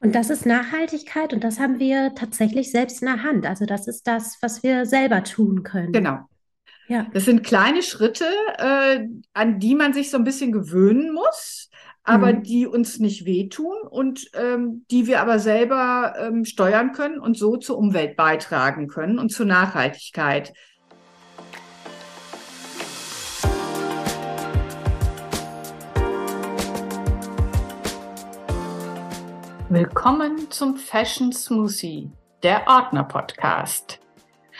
Und das ist Nachhaltigkeit und das haben wir tatsächlich selbst in der Hand. Also das ist das, was wir selber tun können. Genau. Ja. Das sind kleine Schritte, äh, an die man sich so ein bisschen gewöhnen muss, aber mhm. die uns nicht wehtun und ähm, die wir aber selber ähm, steuern können und so zur Umwelt beitragen können und zur Nachhaltigkeit. Willkommen zum Fashion Smoothie, der Ordner Podcast.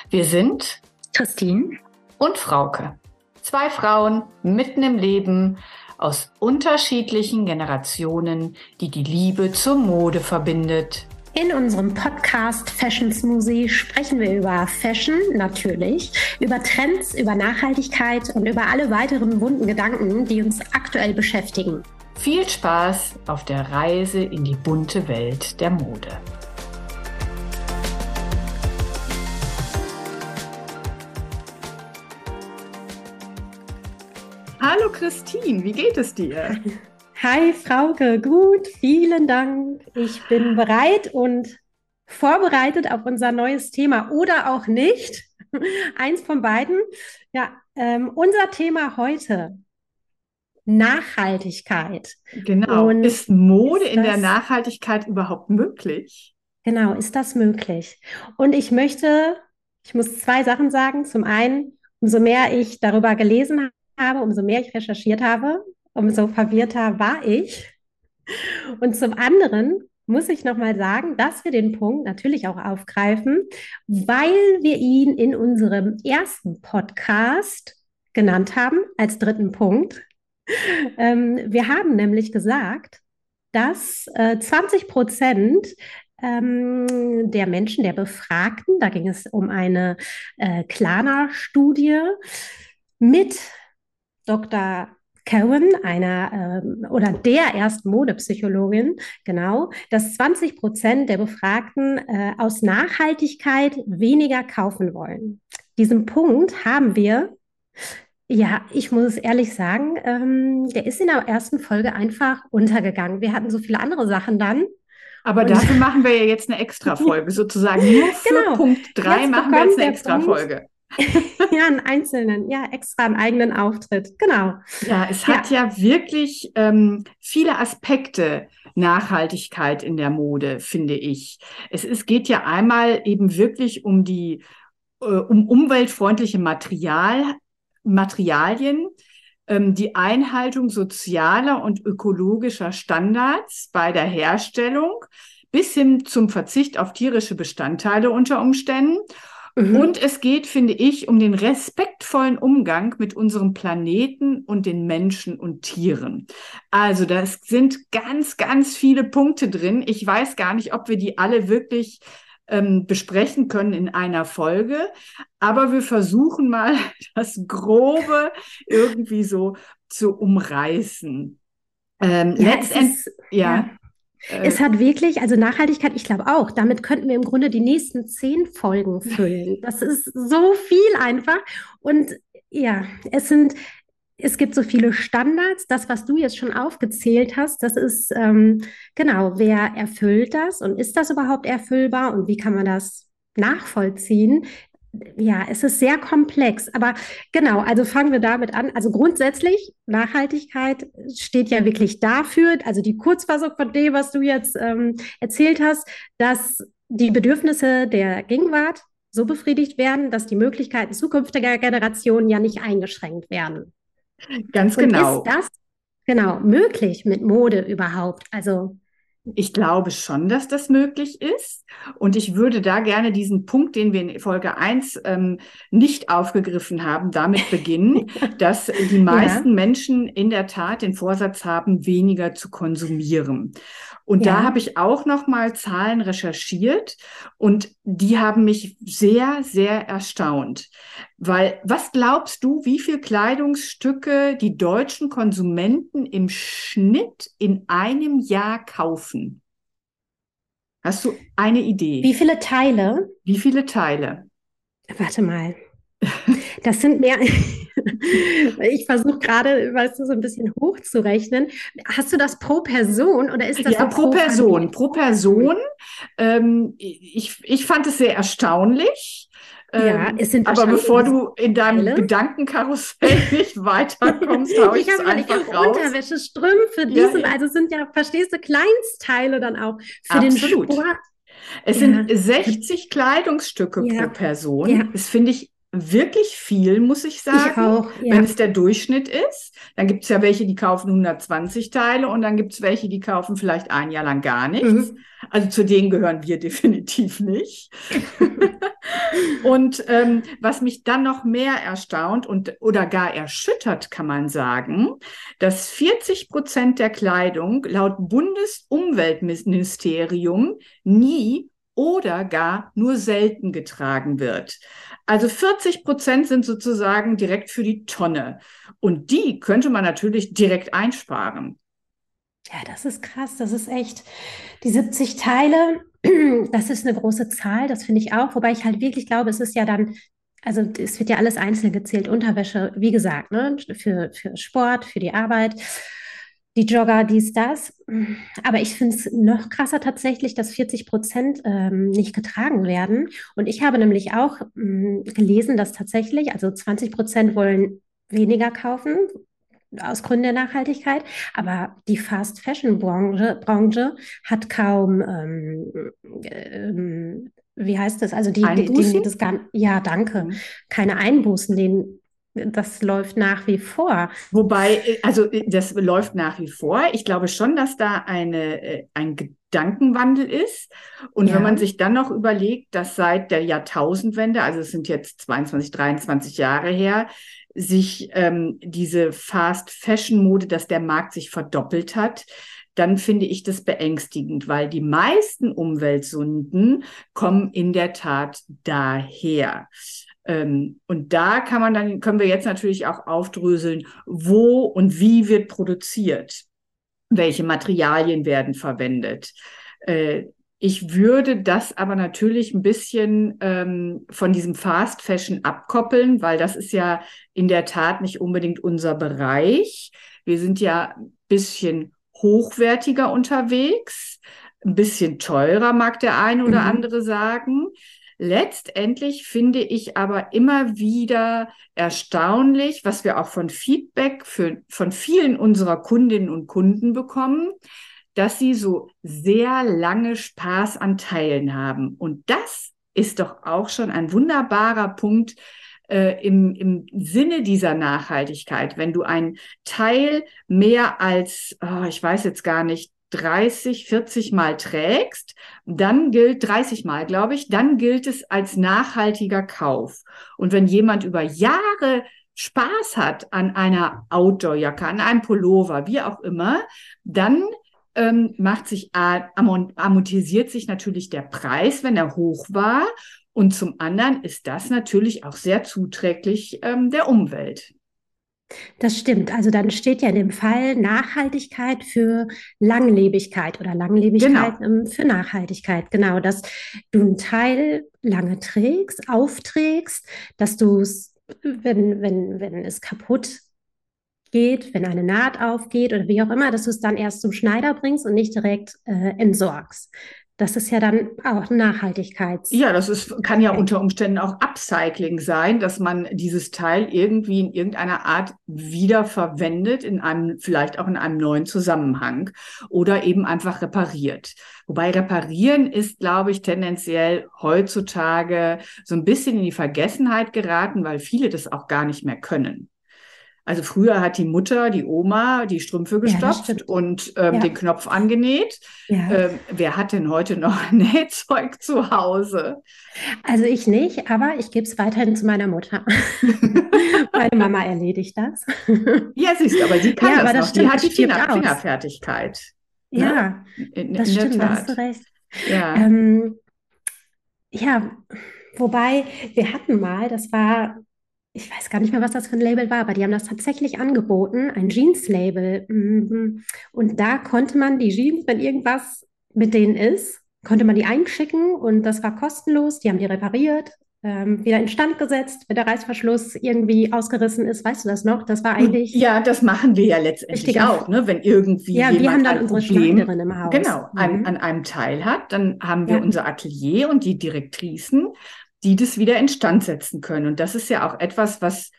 Wir sind Christine und Frauke. Zwei Frauen mitten im Leben aus unterschiedlichen Generationen, die die Liebe zur Mode verbindet. In unserem Podcast Fashion Smoothie sprechen wir über Fashion natürlich, über Trends, über Nachhaltigkeit und über alle weiteren wunden Gedanken, die uns aktuell beschäftigen. Viel Spaß auf der Reise in die bunte Welt der Mode. Hallo Christine, wie geht es dir? Hi Frauke, gut, vielen Dank. Ich bin bereit und vorbereitet auf unser neues Thema oder auch nicht. Eins von beiden. Ja, ähm, unser Thema heute Nachhaltigkeit. Genau. Und ist Mode ist in der Nachhaltigkeit überhaupt möglich? Genau, ist das möglich? Und ich möchte, ich muss zwei Sachen sagen. Zum einen, umso mehr ich darüber gelesen habe, umso mehr ich recherchiert habe, umso verwirrter war ich. Und zum anderen muss ich nochmal sagen, dass wir den Punkt natürlich auch aufgreifen, weil wir ihn in unserem ersten Podcast genannt haben als dritten Punkt. Ähm, wir haben nämlich gesagt, dass äh, 20 Prozent ähm, der Menschen, der Befragten, da ging es um eine äh, Klana-Studie mit Dr. Cohen, einer äh, oder der ersten Modepsychologin, genau, dass 20 Prozent der Befragten äh, aus Nachhaltigkeit weniger kaufen wollen. Diesen Punkt haben wir ja, ich muss ehrlich sagen, ähm, der ist in der ersten Folge einfach untergegangen. Wir hatten so viele andere Sachen dann. Aber dafür machen wir ja jetzt eine Extra-Folge, sozusagen. Nur für genau. Punkt 3 machen wir jetzt eine Extra-Folge. ja, einen einzelnen, ja, extra einen eigenen Auftritt. Genau. Ja, es hat ja, ja wirklich ähm, viele Aspekte. Nachhaltigkeit in der Mode, finde ich. Es, es geht ja einmal eben wirklich um die äh, um umweltfreundliche Material, Materialien, ähm, die Einhaltung sozialer und ökologischer Standards bei der Herstellung bis hin zum Verzicht auf tierische Bestandteile unter Umständen. Mhm. Und es geht, finde ich, um den respektvollen Umgang mit unserem Planeten und den Menschen und Tieren. Also, da sind ganz, ganz viele Punkte drin. Ich weiß gar nicht, ob wir die alle wirklich ähm, besprechen können in einer Folge. Aber wir versuchen mal, das Grobe irgendwie so zu umreißen. Ähm, ja, letztendlich, ja. ja. Äh, es hat wirklich, also Nachhaltigkeit, ich glaube auch, damit könnten wir im Grunde die nächsten zehn Folgen füllen. Das ist so viel einfach. Und ja, es sind es gibt so viele Standards. Das, was du jetzt schon aufgezählt hast, das ist ähm, genau, wer erfüllt das und ist das überhaupt erfüllbar und wie kann man das nachvollziehen? Ja, es ist sehr komplex, aber genau, also fangen wir damit an. Also grundsätzlich, Nachhaltigkeit steht ja wirklich dafür, also die Kurzfassung von dem, was du jetzt ähm, erzählt hast, dass die Bedürfnisse der Gegenwart so befriedigt werden, dass die Möglichkeiten zukünftiger Generationen ja nicht eingeschränkt werden. Ganz genau. Und ist das genau möglich mit Mode überhaupt? Also ich glaube schon, dass das möglich ist. Und ich würde da gerne diesen Punkt, den wir in Folge 1 ähm, nicht aufgegriffen haben, damit beginnen, dass die meisten ja. Menschen in der Tat den Vorsatz haben, weniger zu konsumieren. Und ja. da habe ich auch noch mal Zahlen recherchiert und die haben mich sehr, sehr erstaunt. Weil was glaubst du, wie viel Kleidungsstücke die deutschen Konsumenten im Schnitt in einem Jahr kaufen? Hast du eine Idee? Wie viele Teile? Wie viele Teile? Warte mal. Das sind mehr, ich versuche gerade, weißt du, so ein bisschen hochzurechnen. Hast du das pro Person oder ist das ja, so pro Person? Familie? Pro Person. Ähm, ich, ich fand es sehr erstaunlich. Ja, ähm, es sind aber bevor du in deinem Teile. Gedankenkarussell nicht weiterkommst, hau ich, ich es einfach raus. Unterwäsche, Strümpfe, dies ja, und also sind ja, verstehst du, Kleinstteile dann auch für Absolut. den Sport. Es ja. sind 60 Kleidungsstücke ja. pro Person. Das finde ich wirklich viel, muss ich sagen. Ich auch, ja. Wenn es der Durchschnitt ist, dann gibt es ja welche, die kaufen 120 Teile und dann gibt es welche, die kaufen vielleicht ein Jahr lang gar nichts. Mhm. Also zu denen gehören wir definitiv nicht. und ähm, was mich dann noch mehr erstaunt und oder gar erschüttert, kann man sagen, dass 40 Prozent der Kleidung laut Bundesumweltministerium nie oder gar nur selten getragen wird. Also 40 Prozent sind sozusagen direkt für die Tonne. Und die könnte man natürlich direkt einsparen. Ja, das ist krass. Das ist echt. Die 70 Teile, das ist eine große Zahl. Das finde ich auch. Wobei ich halt wirklich glaube, es ist ja dann also es wird ja alles einzeln gezählt. Unterwäsche, wie gesagt, ne, für, für Sport, für die Arbeit die Jogger, dies, das. Aber ich finde es noch krasser tatsächlich, dass 40 Prozent ähm, nicht getragen werden. Und ich habe nämlich auch ähm, gelesen, dass tatsächlich, also 20 Prozent wollen weniger kaufen, aus Gründen der Nachhaltigkeit. Aber die Fast Fashion Branche, Branche hat kaum, ähm, ähm, wie heißt das? Also die, die, die das gar, ja, danke, mhm. keine Einbußen, den das läuft nach wie vor. Wobei, äh, also äh, das läuft nach wie vor. Ich glaube schon, dass da eine, äh, ein Gedankenwandel ist. Und ja. wenn man sich dann noch überlegt, dass seit der Jahrtausendwende, also es sind jetzt 22, 23 Jahre her, sich ähm, diese Fast-Fashion-Mode, dass der Markt sich verdoppelt hat, dann finde ich das beängstigend, weil die meisten Umweltsünden kommen in der Tat daher. Ähm, und da kann man dann, können wir jetzt natürlich auch aufdröseln, wo und wie wird produziert, welche Materialien werden verwendet. Äh, ich würde das aber natürlich ein bisschen ähm, von diesem Fast Fashion abkoppeln, weil das ist ja in der Tat nicht unbedingt unser Bereich. Wir sind ja ein bisschen hochwertiger unterwegs, ein bisschen teurer, mag der eine oder mhm. andere sagen. Letztendlich finde ich aber immer wieder erstaunlich, was wir auch von Feedback für, von vielen unserer Kundinnen und Kunden bekommen, dass sie so sehr lange Spaß an Teilen haben. Und das ist doch auch schon ein wunderbarer Punkt, äh, im, im Sinne dieser Nachhaltigkeit, wenn du ein Teil mehr als, oh, ich weiß jetzt gar nicht, 30, 40 Mal trägst, dann gilt 30 Mal, glaube ich, dann gilt es als nachhaltiger Kauf. Und wenn jemand über Jahre Spaß hat an einer Outdoorjacke, an einem Pullover, wie auch immer, dann ähm, macht sich amortisiert sich natürlich der Preis, wenn er hoch war. Und zum anderen ist das natürlich auch sehr zuträglich ähm, der Umwelt. Das stimmt. Also dann steht ja in dem Fall Nachhaltigkeit für Langlebigkeit oder Langlebigkeit genau. Ähm, für Nachhaltigkeit. Genau, dass du einen Teil lange trägst, aufträgst, dass du es, wenn, wenn, wenn es kaputt geht, wenn eine Naht aufgeht oder wie auch immer, dass du es dann erst zum Schneider bringst und nicht direkt äh, entsorgst. Das ist ja dann auch Nachhaltigkeits. Ja, das ist, kann ja unter Umständen auch Upcycling sein, dass man dieses Teil irgendwie in irgendeiner Art wiederverwendet, in einem, vielleicht auch in einem neuen Zusammenhang oder eben einfach repariert. Wobei reparieren ist, glaube ich, tendenziell heutzutage so ein bisschen in die Vergessenheit geraten, weil viele das auch gar nicht mehr können. Also früher hat die Mutter, die Oma, die Strümpfe gestopft ja, und ähm, ja. den Knopf angenäht. Ja. Ähm, wer hat denn heute noch Nähzeug zu Hause? Also ich nicht, aber ich gebe es weiterhin zu meiner Mutter. Meine Mama erledigt das. ja, siehst du, aber sie kann das, das noch. Stimmt, die hat die Finger, Fingerfertigkeit. Ne? Ja, in, das in stimmt, da hast du recht. Ja. Ähm, ja, wobei wir hatten mal, das war ich weiß gar nicht mehr, was das für ein Label war, aber die haben das tatsächlich angeboten, ein Jeans-Label. Mhm. Und da konnte man die Jeans, wenn irgendwas mit denen ist, konnte man die einschicken und das war kostenlos. Die haben die repariert ähm, wieder instand gesetzt, wenn der Reißverschluss irgendwie ausgerissen ist. Weißt du das noch? Das war eigentlich. Ja, das machen wir ja letztendlich auch, ne? Wenn irgendwie ja, jemand wir haben dann ein unsere Problem, Schneiderin im Haus. genau, an, Mhm. an einem Teil hat, dann haben wir Ja. unser Atelier und die Direktrisen, die das wieder instand setzen können. Und das ist ja auch etwas, was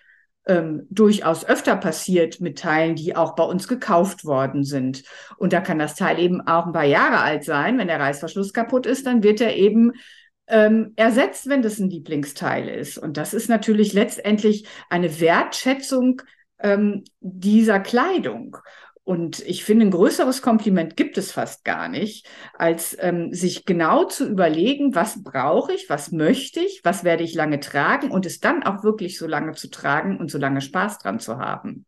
ähm, durchaus öfter passiert mit Teilen, die auch bei uns gekauft worden sind. Und da kann das Teil eben auch ein paar Jahre alt sein. Wenn der Reißverschluss kaputt ist, dann wird er eben ähm, ersetzt, wenn das ein Lieblingsteil ist. Und das ist natürlich letztendlich eine Wertschätzung ähm, dieser Kleidung. Und ich finde, ein größeres Kompliment gibt es fast gar nicht, als ähm, sich genau zu überlegen, was brauche ich, was möchte ich, was werde ich lange tragen und es dann auch wirklich so lange zu tragen und so lange Spaß dran zu haben.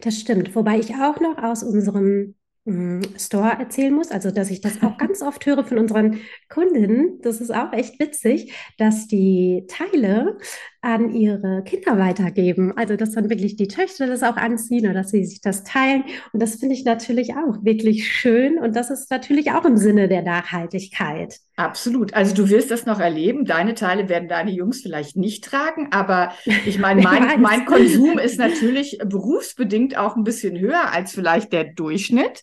Das stimmt. Wobei ich auch noch aus unserem mm, Store erzählen muss, also dass ich das auch ganz oft höre von unseren Kundinnen. Das ist auch echt witzig, dass die Teile an ihre Kinder weitergeben. Also dass dann wirklich die Töchter das auch anziehen oder dass sie sich das teilen. Und das finde ich natürlich auch wirklich schön. Und das ist natürlich auch im Sinne der Nachhaltigkeit. Absolut. Also du wirst das noch erleben. Deine Teile werden deine Jungs vielleicht nicht tragen, aber ich meine, mein, mein Konsum ist natürlich berufsbedingt auch ein bisschen höher als vielleicht der Durchschnitt.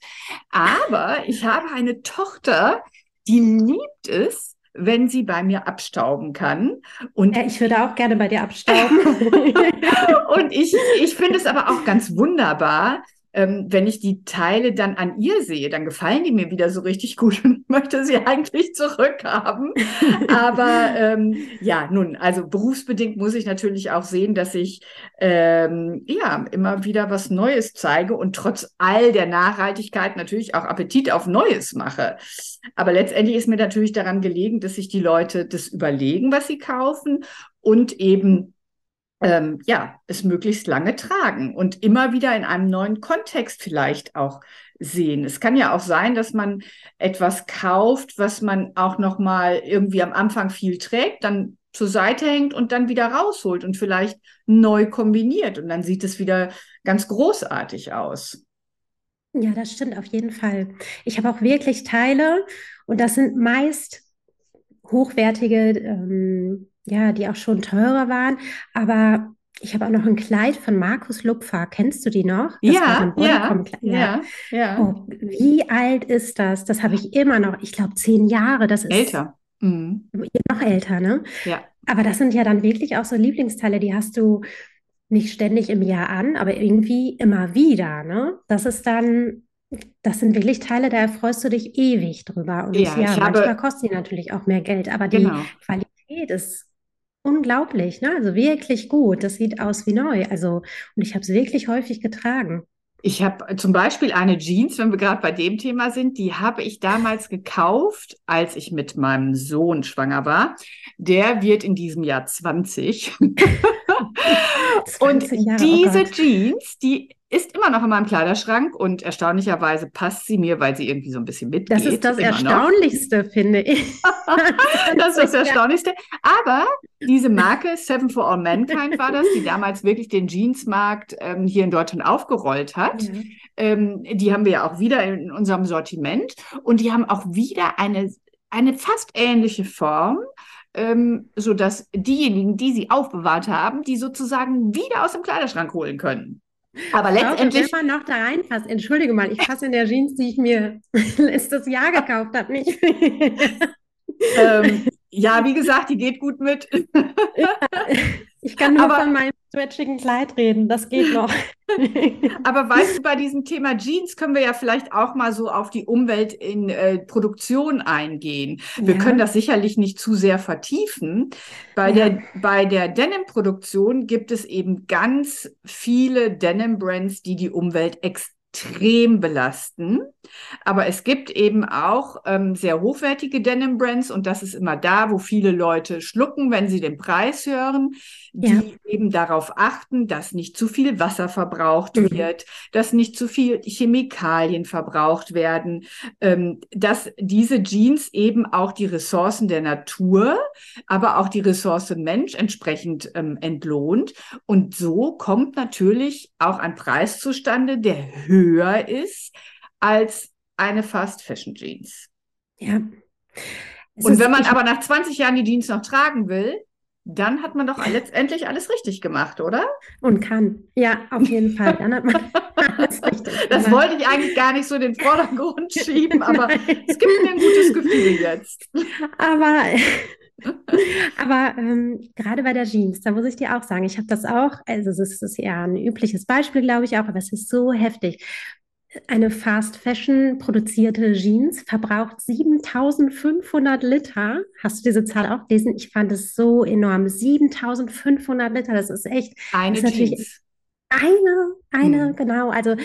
Aber ich habe eine Tochter, die liebt es, wenn sie bei mir abstauben kann. Und Ja, ich würde auch gerne bei dir abstauben. und ich, ich finde es aber auch ganz wunderbar, ähm, wenn ich die Teile dann an ihr sehe, dann gefallen die mir wieder so richtig gut und möchte sie eigentlich zurückhaben. Aber ähm, ja, nun, also berufsbedingt muss ich natürlich auch sehen, dass ich ähm, ja immer wieder was Neues zeige und trotz all der Nachhaltigkeit natürlich auch Appetit auf Neues mache. Aber letztendlich ist mir natürlich daran gelegen, dass sich die Leute das überlegen, was sie kaufen und eben ähm, ja, es möglichst lange tragen und immer wieder in einem neuen Kontext vielleicht auch sehen. Es kann ja auch sein, dass man etwas kauft, was man auch noch mal irgendwie am Anfang viel trägt, dann zur Seite hängt und dann wieder rausholt und vielleicht neu kombiniert und dann sieht es wieder ganz großartig aus. Ja, das stimmt auf jeden Fall. Ich habe auch wirklich Teile und das sind meist hochwertige, ähm, ja, die auch schon teurer waren. Aber ich habe auch noch ein Kleid von Markus Lupfer. Kennst du die noch? Ja, ja, Bodycom-Kleid. ja, ja. Oh, wie alt ist das? Das habe ich immer noch. Ich glaube, zehn Jahre. Das ist Älter. Mhm. noch älter, ne? Ja. Aber das sind ja dann wirklich auch so Lieblingsteile, die hast du nicht ständig im Jahr an, aber irgendwie immer wieder, ne? Das ist dann, das sind wirklich Teile, da freust du dich ewig drüber. Und Ja, ja, ich habe- manchmal kosten die natürlich auch mehr Geld, aber die Genau. Qualität ist unglaublich, ne? Also wirklich gut. Das sieht aus wie neu. Also, und ich habe es wirklich häufig getragen. Ich habe zum Beispiel eine Jeans, wenn wir gerade bei dem Thema sind, die habe ich damals gekauft, als ich mit meinem Sohn schwanger war. Der wird in diesem Jahr 20. Und 20 Jahre, oh diese Gott. Jeans, die ist immer noch in meinem Kleiderschrank und erstaunlicherweise passt sie mir, weil sie irgendwie so ein bisschen mitgeht. Das ist das immer noch. Erstaunlichste, finde ich. Das ist das Erstaunlichste. Aber diese Marke Seven for All Mankind war das, die damals wirklich den Jeansmarkt ähm, hier in Deutschland aufgerollt hat. Ja. Ähm, die haben wir ja auch wieder in unserem Sortiment und die haben auch wieder eine, eine fast ähnliche Form, ähm, sodass diejenigen, die sie aufbewahrt haben, die sozusagen wieder aus dem Kleiderschrank holen können. Aber letztendlich, wenn man noch da reinpasst, entschuldige mal, ich passe in der Jeans, die ich mir letztes Jahr gekauft habe, nicht. ähm, ja, wie gesagt, die geht gut mit. Ich kann nur Aber- von meinem stretchigen Kleid reden, das geht noch. Aber weißt du, bei diesem Thema Jeans können wir ja vielleicht auch mal so auf die Umwelt in äh, Produktion eingehen. Wir Ja. können das sicherlich nicht zu sehr vertiefen. Bei Ja. der, bei der Denim-Produktion gibt es eben ganz viele Denim-Brands, die die Umwelt extrem belasten. Aber es gibt eben auch ähm, sehr hochwertige Denim-Brands und das ist immer da, wo viele Leute schlucken, wenn sie den Preis hören, die Ja. eben darauf achten, dass nicht zu viel Wasser verbraucht Mhm. wird, dass nicht zu viel Chemikalien verbraucht werden, ähm, dass diese Jeans eben auch die Ressourcen der Natur, aber auch die Ressource Mensch entsprechend ähm, entlohnt. Und so kommt natürlich auch ein Preis zustande, der höher ist als eine Fast Fashion Jeans. Ja. Und wenn man aber nach 20 Jahren die Jeans noch tragen will, dann hat man doch letztendlich alles richtig gemacht, oder? Und kann. Ja, auf jeden Fall. Dann hat man alles richtig gemacht. Das wollte ich eigentlich gar nicht so in den Vordergrund schieben, aber es gibt mir ein gutes Gefühl jetzt. Aber, aber ähm, gerade bei der Jeans, da muss ich dir auch sagen, ich habe das auch, also es ist ja ein übliches Beispiel, glaube ich auch, aber es ist so heftig. Eine Fast Fashion produzierte Jeans verbraucht 7500 Liter. Hast du diese Zahl auch gelesen? Ich fand es so enorm. 7500 Liter, das ist echt. Eine ist Jeans. Eine, eine, hm. genau. Also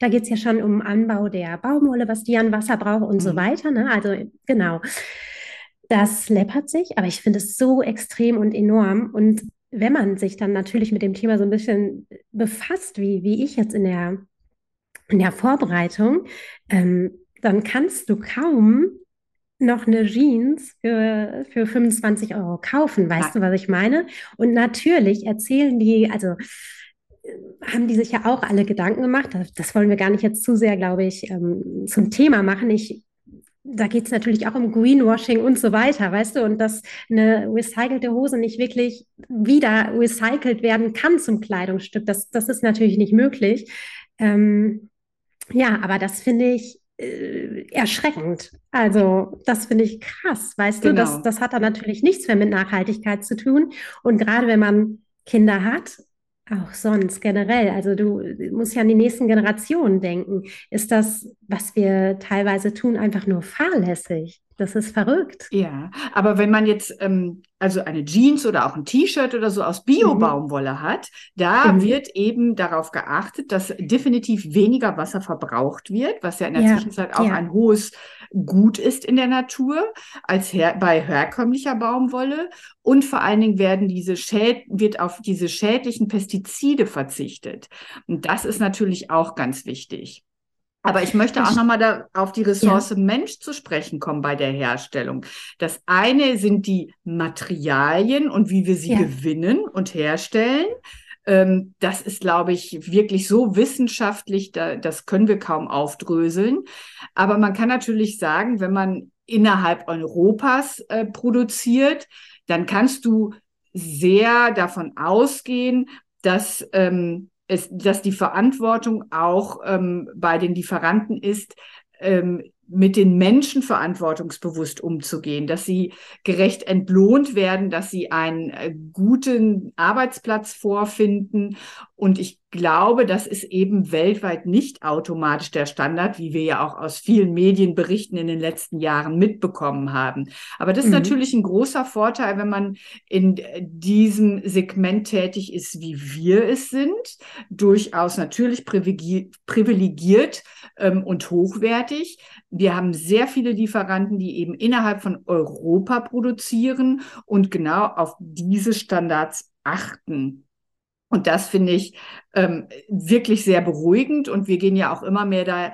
da geht es ja schon um Anbau der Baumwolle, was die an Wasser braucht und hm. so weiter. Ne? Also genau. Das läppert sich, aber ich finde es so extrem und enorm. Und wenn man sich dann natürlich mit dem Thema so ein bisschen befasst, wie, wie ich jetzt in der in der Vorbereitung, ähm, dann kannst du kaum noch eine Jeans für, für 25 Euro kaufen. Weißt Nein. du, was ich meine? Und natürlich erzählen die, also haben die sich ja auch alle Gedanken gemacht. Das, das wollen wir gar nicht jetzt zu sehr, glaube ich, ähm, zum Thema machen. Ich, da geht es natürlich auch um Greenwashing und so weiter, weißt du, und dass eine recycelte Hose nicht wirklich wieder recycelt werden kann zum Kleidungsstück. Das, das ist natürlich nicht möglich. Ähm, ja, aber das finde ich äh, erschreckend. Also, das finde ich krass, weißt genau. du, das, das hat dann natürlich nichts mehr mit Nachhaltigkeit zu tun. Und gerade wenn man Kinder hat, auch sonst generell, also du musst ja an die nächsten Generationen denken. Ist das, was wir teilweise tun, einfach nur fahrlässig? Das ist verrückt. Ja, aber wenn man jetzt ähm, also eine Jeans oder auch ein T-Shirt oder so aus Bio-Baumwolle mhm. hat, da mhm. wird eben darauf geachtet, dass definitiv weniger Wasser verbraucht wird, was ja in der ja. Zwischenzeit auch ja. ein hohes Gut ist in der Natur als her bei herkömmlicher Baumwolle. Und vor allen Dingen werden diese Schäd wird auf diese schädlichen Pestizide verzichtet. Und das ist natürlich auch ganz wichtig. Aber ich möchte auch nochmal auf die Ressource ja. Mensch zu sprechen kommen bei der Herstellung. Das eine sind die Materialien und wie wir sie ja. gewinnen und herstellen. Ähm, das ist, glaube ich, wirklich so wissenschaftlich, da, das können wir kaum aufdröseln. Aber man kann natürlich sagen, wenn man innerhalb Europas äh, produziert, dann kannst du sehr davon ausgehen, dass ähm, es, dass die Verantwortung auch ähm, bei den Lieferanten ist, ähm, mit den Menschen verantwortungsbewusst umzugehen, dass sie gerecht entlohnt werden, dass sie einen äh, guten Arbeitsplatz vorfinden. Und ich glaube, das ist eben weltweit nicht automatisch der Standard, wie wir ja auch aus vielen Medienberichten in den letzten Jahren mitbekommen haben. Aber das ist mhm. natürlich ein großer Vorteil, wenn man in diesem Segment tätig ist, wie wir es sind. Durchaus natürlich privilegiert ähm, und hochwertig. Wir haben sehr viele Lieferanten, die eben innerhalb von Europa produzieren und genau auf diese Standards achten. Und das finde ich ähm, wirklich sehr beruhigend. Und wir gehen ja auch immer mehr da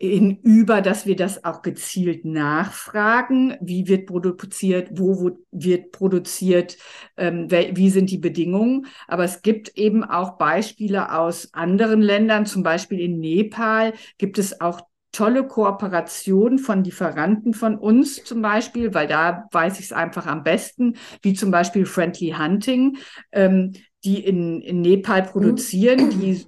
über, dass wir das auch gezielt nachfragen. Wie wird produziert? Wo, wo wird produziert? Ähm, wie sind die Bedingungen? Aber es gibt eben auch Beispiele aus anderen Ländern. Zum Beispiel in Nepal gibt es auch tolle Kooperationen von Lieferanten von uns zum Beispiel, weil da weiß ich es einfach am besten, wie zum Beispiel Friendly Hunting. Ähm, die in, in Nepal produzieren, die äh,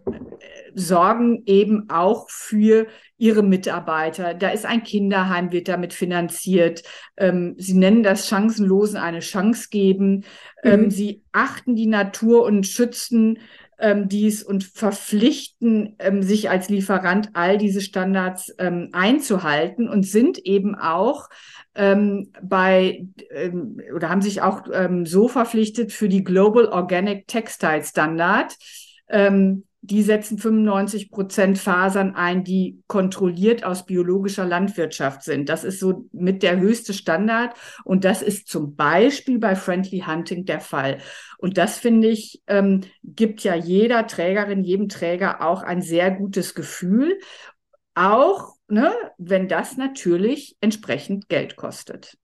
sorgen eben auch für ihre Mitarbeiter. Da ist ein Kinderheim, wird damit finanziert. Ähm, sie nennen das Chancenlosen eine Chance geben. Ähm, mhm. sie achten die Natur und schützen ähm, dies und verpflichten ähm, sich als Lieferant all diese Standards ähm, einzuhalten und sind eben auch ähm, bei ähm, oder haben sich auch ähm, so verpflichtet für die Global Organic Textile Standard. Ähm, die setzen 95 Prozent Fasern ein, die kontrolliert aus biologischer Landwirtschaft sind. Das ist so mit der höchste Standard. Und das ist zum Beispiel bei Friendly Hunting der Fall. Und das finde ich, ähm, gibt ja jeder Trägerin, jedem Träger auch ein sehr gutes Gefühl. Auch ne, wenn das natürlich entsprechend Geld kostet.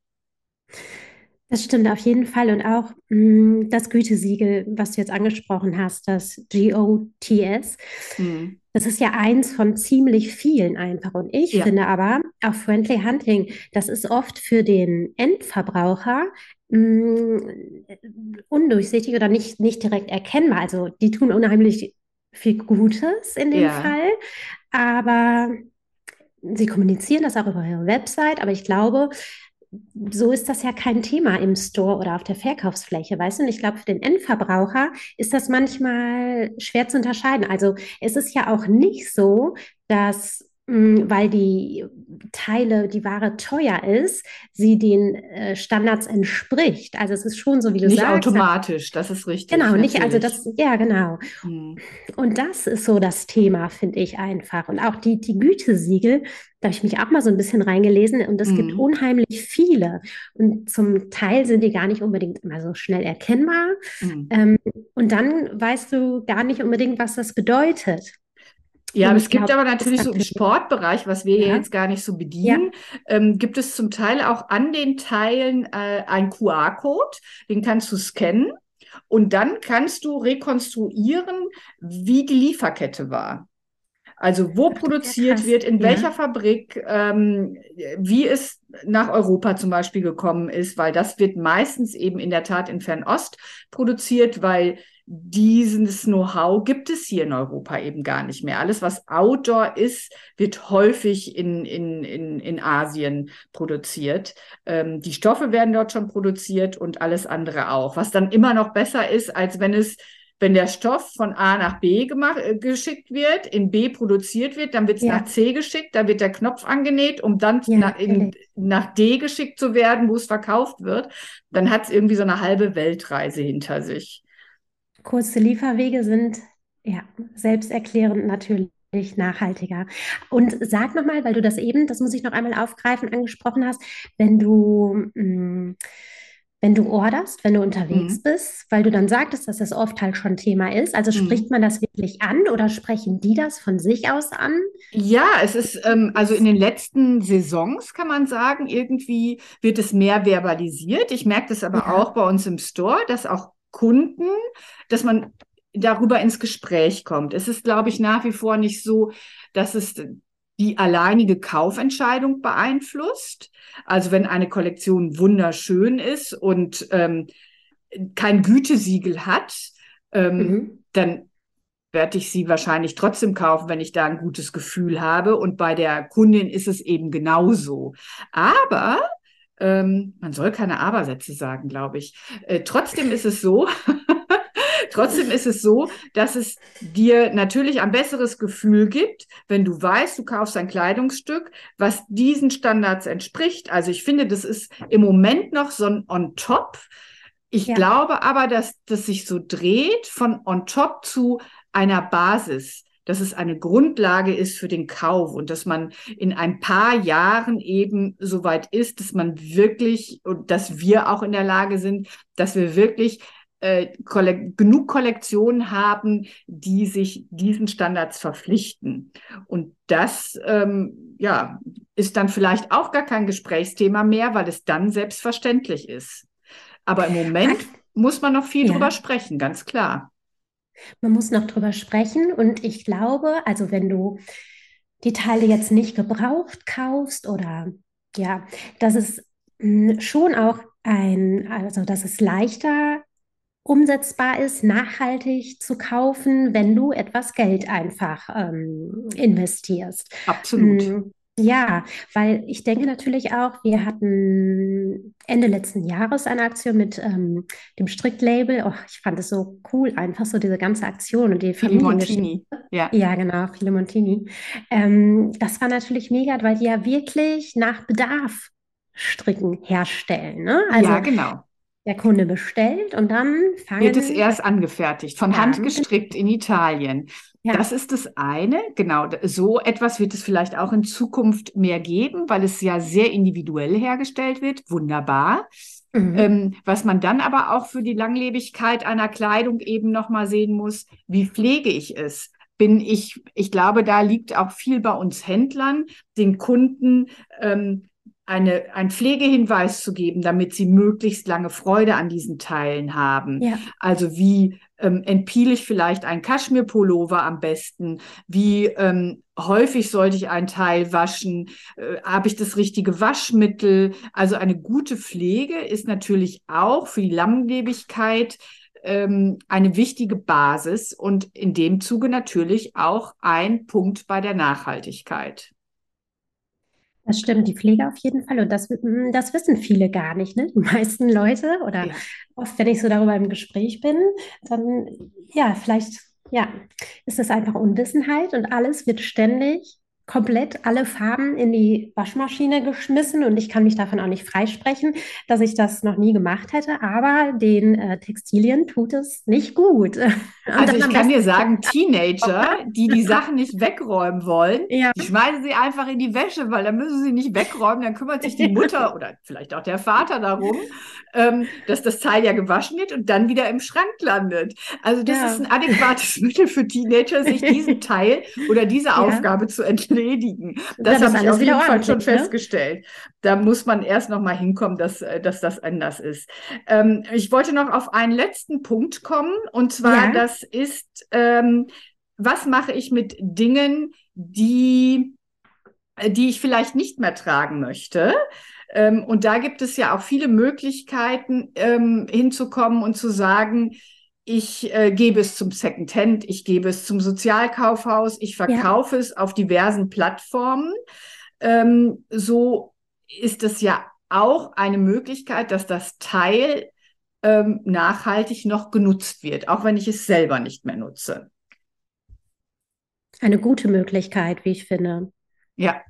Das stimmt auf jeden Fall. Und auch mh, mm, das Gütesiegel, was du jetzt angesprochen hast, das GOTS, mhm. das ist ja eins von ziemlich vielen einfach. Und ich ja. finde aber, auch Friendly Hunting, das ist oft für den Endverbraucher mh, undurchsichtig oder nicht, nicht direkt erkennbar. Also die tun unheimlich viel Gutes in dem Ja. Fall, aber sie kommunizieren das auch über ihre Website, aber ich glaube, so ist das ja kein Thema im Store oder auf der Verkaufsfläche, weißt du? Und ich glaube, für den Endverbraucher ist das manchmal schwer zu unterscheiden. Also es ist ja auch nicht so, dass, weil die Teile, die Ware teuer ist, sie den äh, Standards entspricht. Also es ist schon so, wie du Nicht sagst. automatisch, das ist richtig, Genau, nicht, also natürlich. das, ja, genau. Hm. Und das ist so das Thema, finde ich einfach. Und auch die, die Gütesiegel, da habe ich mich auch mal so ein bisschen reingelesen und es gibt Mhm. unheimlich viele. Und zum Teil sind die gar nicht unbedingt immer so schnell erkennbar. Mhm. Ähm, und dann weißt du gar nicht unbedingt, was das bedeutet. Ja, aber es gibt aber natürlich so im Sportbereich, was wir ja ja, jetzt gar nicht so ja, bedienen, ähm, gibt es zum Teil auch an den Teilen äh, einen QR-Code, den kannst du scannen und dann kannst du rekonstruieren, wie die Lieferkette war. Also wo ja produziert krass. wird, in Ja, welcher Fabrik, ähm, wie es nach Europa zum Beispiel gekommen ist, weil das wird meistens eben in der Tat in Fernost produziert, weil dieses Know-how gibt es hier in Europa eben gar nicht mehr. Alles, was Outdoor ist, wird häufig in, in, in, in Asien produziert. Ähm, die Stoffe werden dort schon produziert und alles andere auch, was dann immer noch besser ist, als wenn es wenn der Stoff von A nach B gemacht, äh, geschickt wird, in B produziert wird, dann wird es nach ja, C geschickt, da wird der Knopf angenäht, um dann ja, nach, in, nach D geschickt zu werden, wo es verkauft wird. Dann hat es irgendwie so eine halbe Weltreise hinter sich. Kurze Lieferwege sind ja selbsterklärend natürlich nachhaltiger. Und sag nochmal, weil du das eben, das muss ich noch einmal aufgreifen, angesprochen hast, wenn du, mh, wenn du orderst, wenn du unterwegs Mhm. bist, weil du dann sagtest, dass das oft halt schon Thema ist. Also spricht Mhm. man das wirklich an oder sprechen die das von sich aus an? Ja, es ist, ähm, also in den letzten Saisons kann man sagen, irgendwie wird es mehr verbalisiert. Ich merke das aber Ja. auch bei uns im Store, dass auch Kunden, dass man darüber ins Gespräch kommt. Es ist, glaube ich, nach wie vor nicht so, dass es die alleinige Kaufentscheidung beeinflusst. Also wenn eine Kollektion wunderschön ist und ähm, kein Gütesiegel hat, ähm, Mhm. dann werde ich sie wahrscheinlich trotzdem kaufen, wenn ich da ein gutes Gefühl habe. Und bei der Kundin ist es eben genauso. Aber ähm, man soll keine Abersätze sagen, glaube ich. Äh, trotzdem ist es so, trotzdem ist es so, dass es dir natürlich ein besseres Gefühl gibt, wenn du weißt, du kaufst ein Kleidungsstück, was diesen Standards entspricht. Also ich finde, das ist im Moment noch so ein On-Top. Ich Ja. glaube aber, dass das sich so dreht von On-Top zu einer Basis, dass es eine Grundlage ist für den Kauf und dass man in ein paar Jahren eben so weit ist, dass man wirklich und dass wir auch in der Lage sind, dass wir wirklich äh, kollek genug Kollektionen haben, die sich diesen Standards verpflichten. Und das ähm, ja, ist dann vielleicht auch gar kein Gesprächsthema mehr, weil es dann selbstverständlich ist. Aber im Moment muss man noch viel Ja. drüber sprechen, ganz klar. Man muss noch drüber sprechen und ich glaube, also wenn du die Teile jetzt nicht gebraucht kaufst oder ja, dass es mh, schon auch ein, also dass es leichter umsetzbar ist, nachhaltig zu kaufen, wenn du etwas Geld einfach ähm, investierst. Absolut. Ja, weil ich denke natürlich auch, wir hatten Ende letzten Jahres eine Aktion mit ähm, dem Stricklabel. Oh, ich fand es so cool, einfach so diese ganze Aktion und die Familiengeschichte. Ja. Ja, genau, Filemontini. Ähm, das war natürlich mega, weil die ja wirklich nach Bedarf Stricken herstellen, ne? Ja, Also genau. der Kunde bestellt und dann Wird es fangen, erst angefertigt, von ja, Hand gestrickt in Italien. Ja, Das ist das eine, genau. So etwas wird es vielleicht auch in Zukunft mehr geben, weil es ja sehr individuell hergestellt wird. Wunderbar. mhm. Ähm, was man dann aber auch für die Langlebigkeit einer Kleidung eben nochmal sehen muss, wie pflege ich es? Bin ich, ich glaube, da liegt auch viel bei uns Händlern, den Kunden ähm, eine, einen Pflegehinweis zu geben, damit sie möglichst lange Freude an diesen Teilen haben. Ja, Also wie ähm, entpiele ich vielleicht ein Kaschmir-Pullover am besten? Wie ähm, häufig sollte ich einen Teil waschen? Äh, Habe ich das richtige Waschmittel? Also eine gute Pflege ist natürlich auch für die Langlebigkeit ähm, eine wichtige Basis und in dem Zuge natürlich auch ein Punkt bei der Nachhaltigkeit. Das stimmt, die Pflege auf jeden Fall. Und das, hm, das wissen viele gar nicht, ne? Die meisten Leute oder ja. oft, wenn ich so darüber im Gespräch bin, dann, ja, vielleicht, ja, ist das einfach Unwissenheit und alles wird ständig komplett alle Farben in die Waschmaschine geschmissen und ich kann mich davon auch nicht freisprechen, dass ich das noch nie gemacht hätte, aber den äh, Textilien tut es nicht gut. Also ich kann dir sagen, Teenager, die die Sachen nicht wegräumen wollen, ja. die schmeißen sie einfach in die Wäsche, weil dann müssen sie nicht wegräumen, dann kümmert sich die Mutter oder vielleicht auch der Vater darum, ähm, dass das Teil ja gewaschen wird und dann wieder im Schrank landet. Also das ja. ist ein adäquates Mittel für Teenager, sich diesen Teil oder diese ja. Aufgabe zu entledigen. Das, das habe ich auf jeden Fall schon ne? festgestellt. Da muss man erst noch mal hinkommen, dass, äh, dass das anders ist. Ähm, ich wollte noch auf einen letzten Punkt kommen und zwar, ja. Das ist, ähm, was mache ich mit Dingen, die die ich vielleicht nicht mehr tragen möchte. Ähm, und da gibt es ja auch viele Möglichkeiten, ähm, hinzukommen und zu sagen, ich äh, gebe es zum Secondhand, ich gebe es zum Sozialkaufhaus, ich verkaufe ja. es auf diversen Plattformen. Ähm, so ist es ja auch eine Möglichkeit, dass das Teil ähm, nachhaltig noch genutzt wird, auch wenn ich es selber nicht mehr nutze. Eine gute Möglichkeit, wie ich finde. Ja,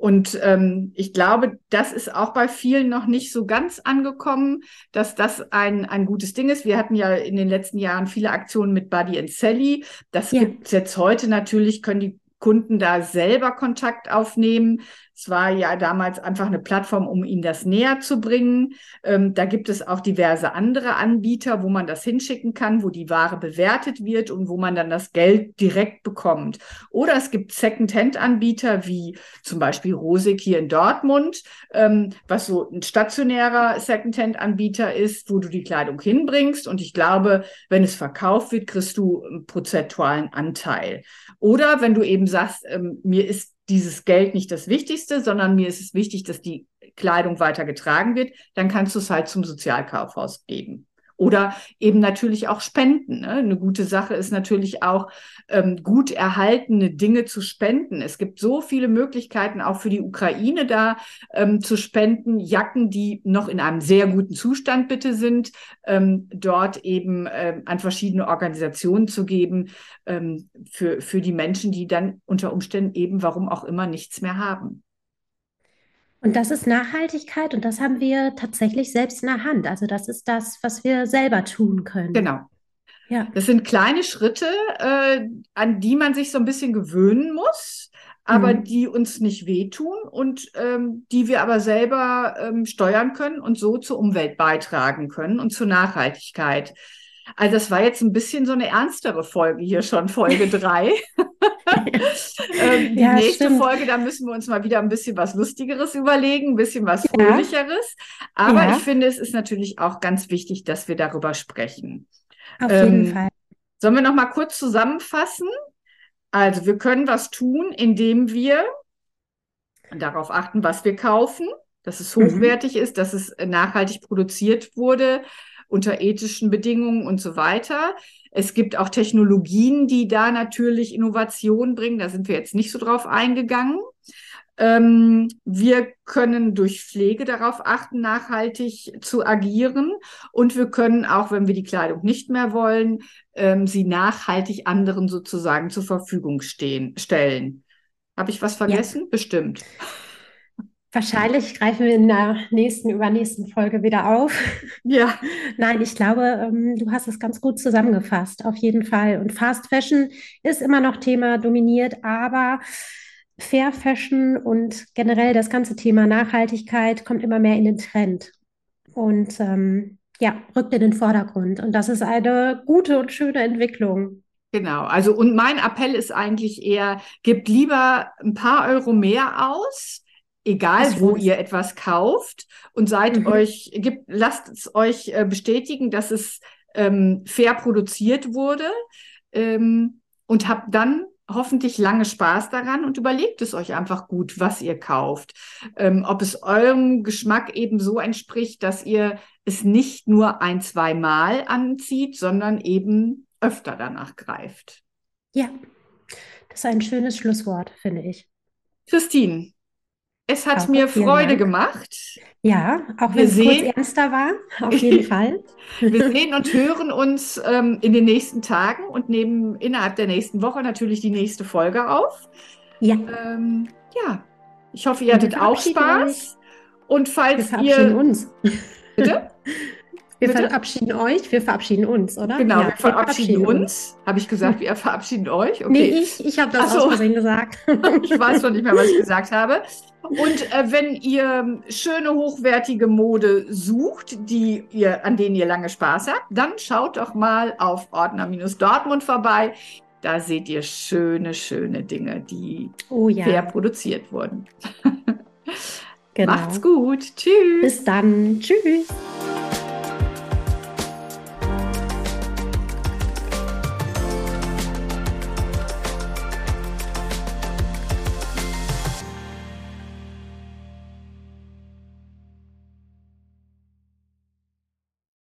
und ähm, ich glaube, das ist auch bei vielen noch nicht so ganz angekommen, dass das ein, ein gutes Ding ist. Wir hatten ja in den letzten Jahren viele Aktionen mit Buddy and Sally. Das ja. gibt es jetzt heute natürlich, können die Kunden da selber Kontakt aufnehmen. Es war ja damals einfach eine Plattform, um ihnen das näher zu bringen. Ähm, da gibt es auch diverse andere Anbieter, wo man das hinschicken kann, wo die Ware bewertet wird und wo man dann das Geld direkt bekommt. Oder es gibt Second-Hand-Anbieter wie zum Beispiel Rosig hier in Dortmund, ähm, was so ein stationärer Second-Hand-Anbieter ist, wo du die Kleidung hinbringst. Und ich glaube, wenn es verkauft wird, kriegst du einen prozentualen Anteil. Oder wenn du eben sagst, ähm, mir ist dieses Geld nicht das Wichtigste, sondern mir ist es wichtig, dass die Kleidung weiter getragen wird, dann kannst du es halt zum Sozialkaufhaus geben. Oder eben natürlich auch spenden. Ne? Eine gute Sache ist natürlich auch, ähm, gut erhaltene Dinge zu spenden. Es gibt so viele Möglichkeiten auch für die Ukraine da ähm, zu spenden. Jacken, die noch in einem sehr guten Zustand bitte sind, ähm, dort eben ähm, an verschiedene Organisationen zu geben ähm, für, für die Menschen, die dann unter Umständen eben, warum auch immer, nichts mehr haben. Und das ist Nachhaltigkeit und das haben wir tatsächlich selbst in der Hand. Also das ist das, was wir selber tun können. Genau. Ja. Das sind kleine Schritte, äh, an die man sich so ein bisschen gewöhnen muss, aber mhm. die uns nicht wehtun und ähm, die wir aber selber ähm, steuern können und so zur Umwelt beitragen können und zur Nachhaltigkeit. Also das war jetzt ein bisschen so eine ernstere Folge hier schon, Folge drei. ähm, die ja, nächste stimmt. Folge, da müssen wir uns mal wieder ein bisschen was Lustigeres überlegen, ein bisschen was Fröhlicheres. Aber ja. ich finde, es ist natürlich auch ganz wichtig, dass wir darüber sprechen. Auf ähm, jeden Fall. Sollen wir noch mal kurz zusammenfassen? Also wir können was tun, indem wir darauf achten, was wir kaufen, dass es mhm. hochwertig mhm. ist, dass es nachhaltig produziert wurde, unter ethischen Bedingungen und so weiter. Es gibt auch Technologien, die da natürlich Innovation bringen. Da sind wir jetzt nicht so drauf eingegangen. Ähm, wir können durch Pflege darauf achten, nachhaltig zu agieren. Und wir können auch, wenn wir die Kleidung nicht mehr wollen, ähm, sie nachhaltig anderen sozusagen zur Verfügung stehen, stellen. Habe ich was vergessen? Ja. Bestimmt. Wahrscheinlich greifen wir in der nächsten, übernächsten Folge wieder auf. Ja. Nein, ich glaube, ähm, du hast es ganz gut zusammengefasst, auf jeden Fall. Und Fast Fashion ist immer noch Thema dominiert, aber Fair Fashion und generell das ganze Thema Nachhaltigkeit kommt immer mehr in den Trend und ähm, ja, rückt in den Vordergrund. Und das ist eine gute und schöne Entwicklung. Genau, also und mein Appell ist eigentlich eher, gebt lieber ein paar Euro mehr aus, egal wo ihr etwas kauft und seid mhm. euch, gibt, lasst es euch äh, bestätigen, dass es ähm, fair produziert wurde ähm, und habt dann hoffentlich lange Spaß daran und überlegt es euch einfach gut, was ihr kauft. Ähm, ob es eurem Geschmack eben so entspricht, dass ihr es nicht nur ein, zwei Mal anzieht, sondern eben öfter danach greift. Ja, das ist ein schönes Schlusswort, finde ich. Christine, es hat Auch mir Freude Dank. gemacht. Ja, auch Wir wenn es kurz ernster war, auf jeden Fall. Wir sehen und hören uns ähm, in den nächsten Tagen und nehmen innerhalb der nächsten Woche natürlich die nächste Folge auf. Ja, Ähm, ja, ich hoffe, ihr Wir hattet auch Spaß. Und wir falls verabschieden ihr. uns. Bitte? Wir Bitte? verabschieden euch, wir verabschieden uns, oder? Genau, Ja, wir verabschieden uns. Habe ich gesagt, wir verabschieden euch? Okay. Nee, ich, ich habe das so. aus Versehen gesagt. Ich weiß schon nicht mehr, was ich gesagt habe. Und äh, wenn ihr schöne, hochwertige Mode sucht, die ihr, an denen ihr lange Spaß habt, dann schaut doch mal auf Ordner-Dortmund vorbei. Da seht ihr schöne, schöne Dinge, die Oh ja, fair produziert wurden. genau. Macht's gut. Tschüss. Bis dann. Tschüss.